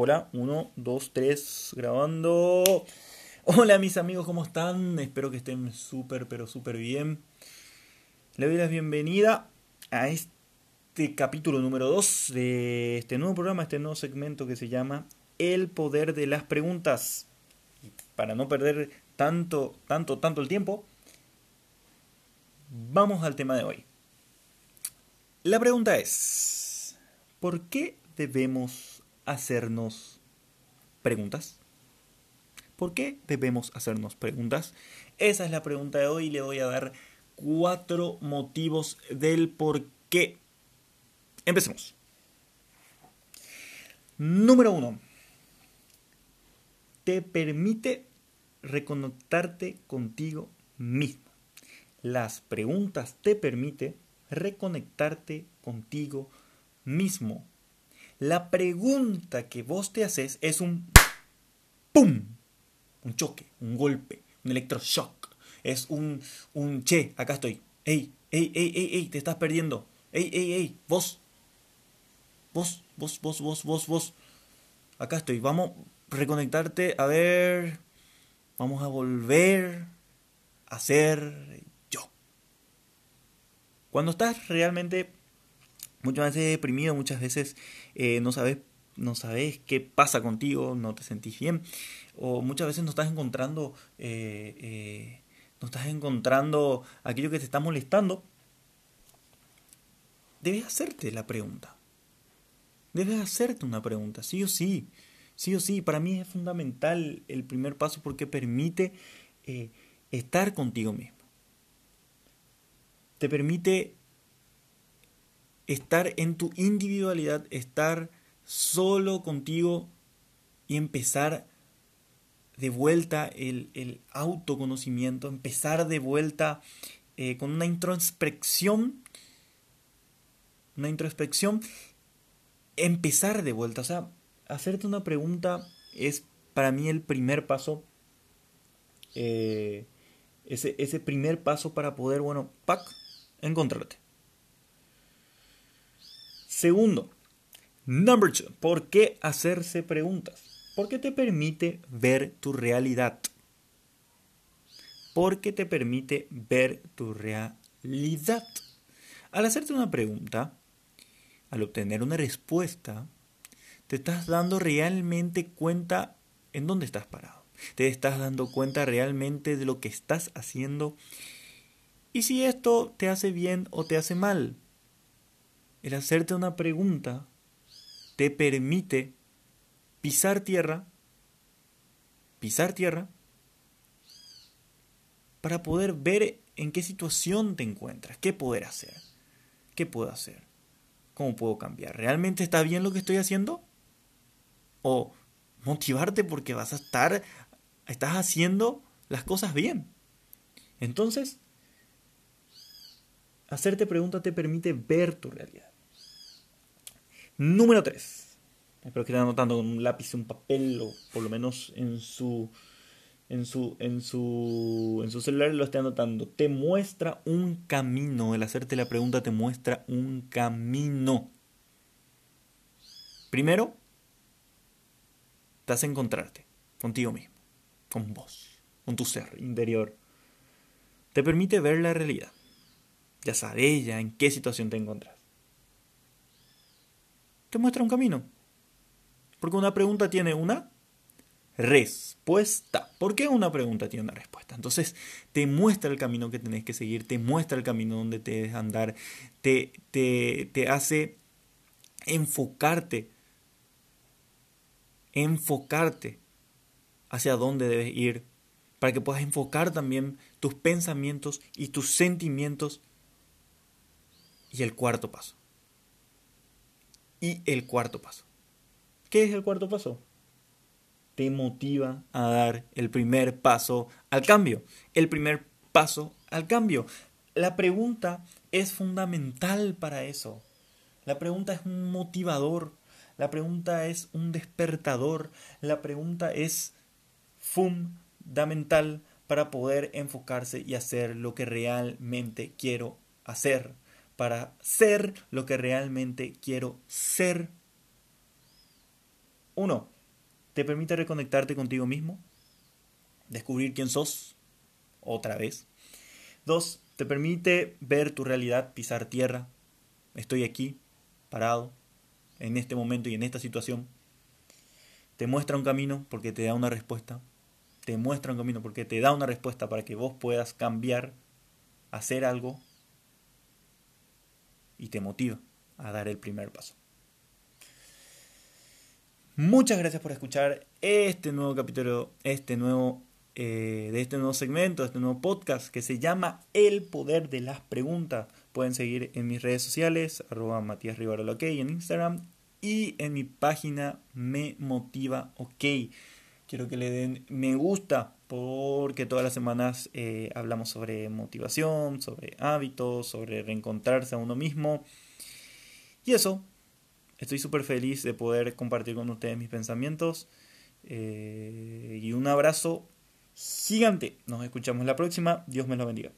Hola, 1, 2, 3, grabando. Hola mis amigos, ¿cómo están? Espero que estén súper, pero súper bien. Le doy la bienvenida a este capítulo número 2 de este nuevo programa, este nuevo segmento que se llama El poder de las preguntas. para no perder tanto, tanto, tanto el tiempo, vamos al tema de hoy. La pregunta es, ¿por qué debemos hacernos preguntas? ¿Por qué debemos hacernos preguntas? Esa es la pregunta de hoy le voy a dar cuatro motivos del por qué. Empecemos. Número uno. Te permite reconectarte contigo mismo. Las preguntas te permiten reconectarte contigo mismo. La pregunta que vos te haces es un ¡pum! Un choque, un golpe, un electroshock. Es un, un che, acá estoy. ¡Ey, ey, ey, ey, ey! Te estás perdiendo. ¡Ey, ey, ey! Vos. Vos, vos, vos, vos, vos, vos. Acá estoy. Vamos a reconectarte. A ver. Vamos a volver a ser yo. Cuando estás realmente muchas veces deprimido, muchas veces eh, no sabes no sabes qué pasa contigo, no te sentís bien, o muchas veces no estás encontrando, eh, eh, no estás encontrando aquello que te está molestando, debes hacerte la pregunta. Debes hacerte una pregunta, sí o sí, sí o sí. Para mí es fundamental el primer paso porque permite estar contigo mismo. Te permite estar en tu individualidad, estar solo contigo y empezar de vuelta el, autoconocimiento, empezar de vuelta eh, con una introspección, una introspección, empezar de vuelta, o sea, hacerte una pregunta es para mí el primer paso, eh, ese, ese primer paso para poder, bueno, pack, encontrarte. Segundo, number two, ¿por qué hacerse preguntas? Porque te permite ver tu realidad. Porque te permite ver tu realidad. Al hacerte una pregunta, al obtener una respuesta, te estás dando realmente cuenta en dónde estás parado. Te estás dando cuenta realmente de lo que estás haciendo y si esto te hace bien o te hace mal el hacerte una pregunta te permite pisar tierra, pisar tierra, para poder ver en qué situación te encuentras, qué poder hacer, qué puedo hacer, cómo puedo cambiar. ¿Realmente está bien lo que estoy haciendo? O motivarte porque vas a estar, estás haciendo las cosas bien. Entonces, hacerte preguntas te permite ver tu realidad. Número 3. Espero que estén anotando con un lápiz, un papel o por lo menos en su en su en su en su celular lo esté anotando. Te muestra un camino. El hacerte la pregunta te muestra un camino. Primero, te hace encontrarte contigo mismo, con vos, con tu ser interior. Te permite ver la realidad. Ya sabes ya en qué situación te encuentras te muestra un camino. Porque una pregunta tiene una respuesta. ¿Por qué una pregunta tiene una respuesta? Entonces te muestra el camino que tenés que seguir, te muestra el camino donde te debes andar, te, te, te hace enfocarte, enfocarte hacia dónde debes ir, para que puedas enfocar también tus pensamientos y tus sentimientos. Y el cuarto paso, y el cuarto paso. ¿Qué es el cuarto paso? Te motiva a dar el primer paso al cambio. El primer paso al cambio. La pregunta es fundamental para eso. La pregunta es un motivador. La pregunta es un despertador. La pregunta es fundamental para poder enfocarse y hacer lo que realmente quiero hacer para ser lo que realmente quiero ser. Uno, te permite reconectarte contigo mismo, descubrir quién sos otra vez. Dos, te permite ver tu realidad, pisar tierra. Estoy aquí, parado, en este momento y en esta situación. Te muestra un camino porque te da una respuesta. Te muestra un camino porque te da una respuesta para que vos puedas cambiar, hacer algo y te motiva a dar el primer paso. Muchas gracias por escuchar este nuevo capítulo, este nuevo, eh, de este nuevo segmento, este nuevo podcast que se llama El Poder de las Preguntas. Pueden seguir en mis redes sociales, arroba Matías OK en Instagram y en mi página Me Motiva OK. Quiero que le den me gusta porque todas las semanas eh, hablamos sobre motivación, sobre hábitos, sobre reencontrarse a uno mismo. Y eso, estoy súper feliz de poder compartir con ustedes mis pensamientos. Eh, y un abrazo gigante. Nos escuchamos la próxima. Dios me lo bendiga.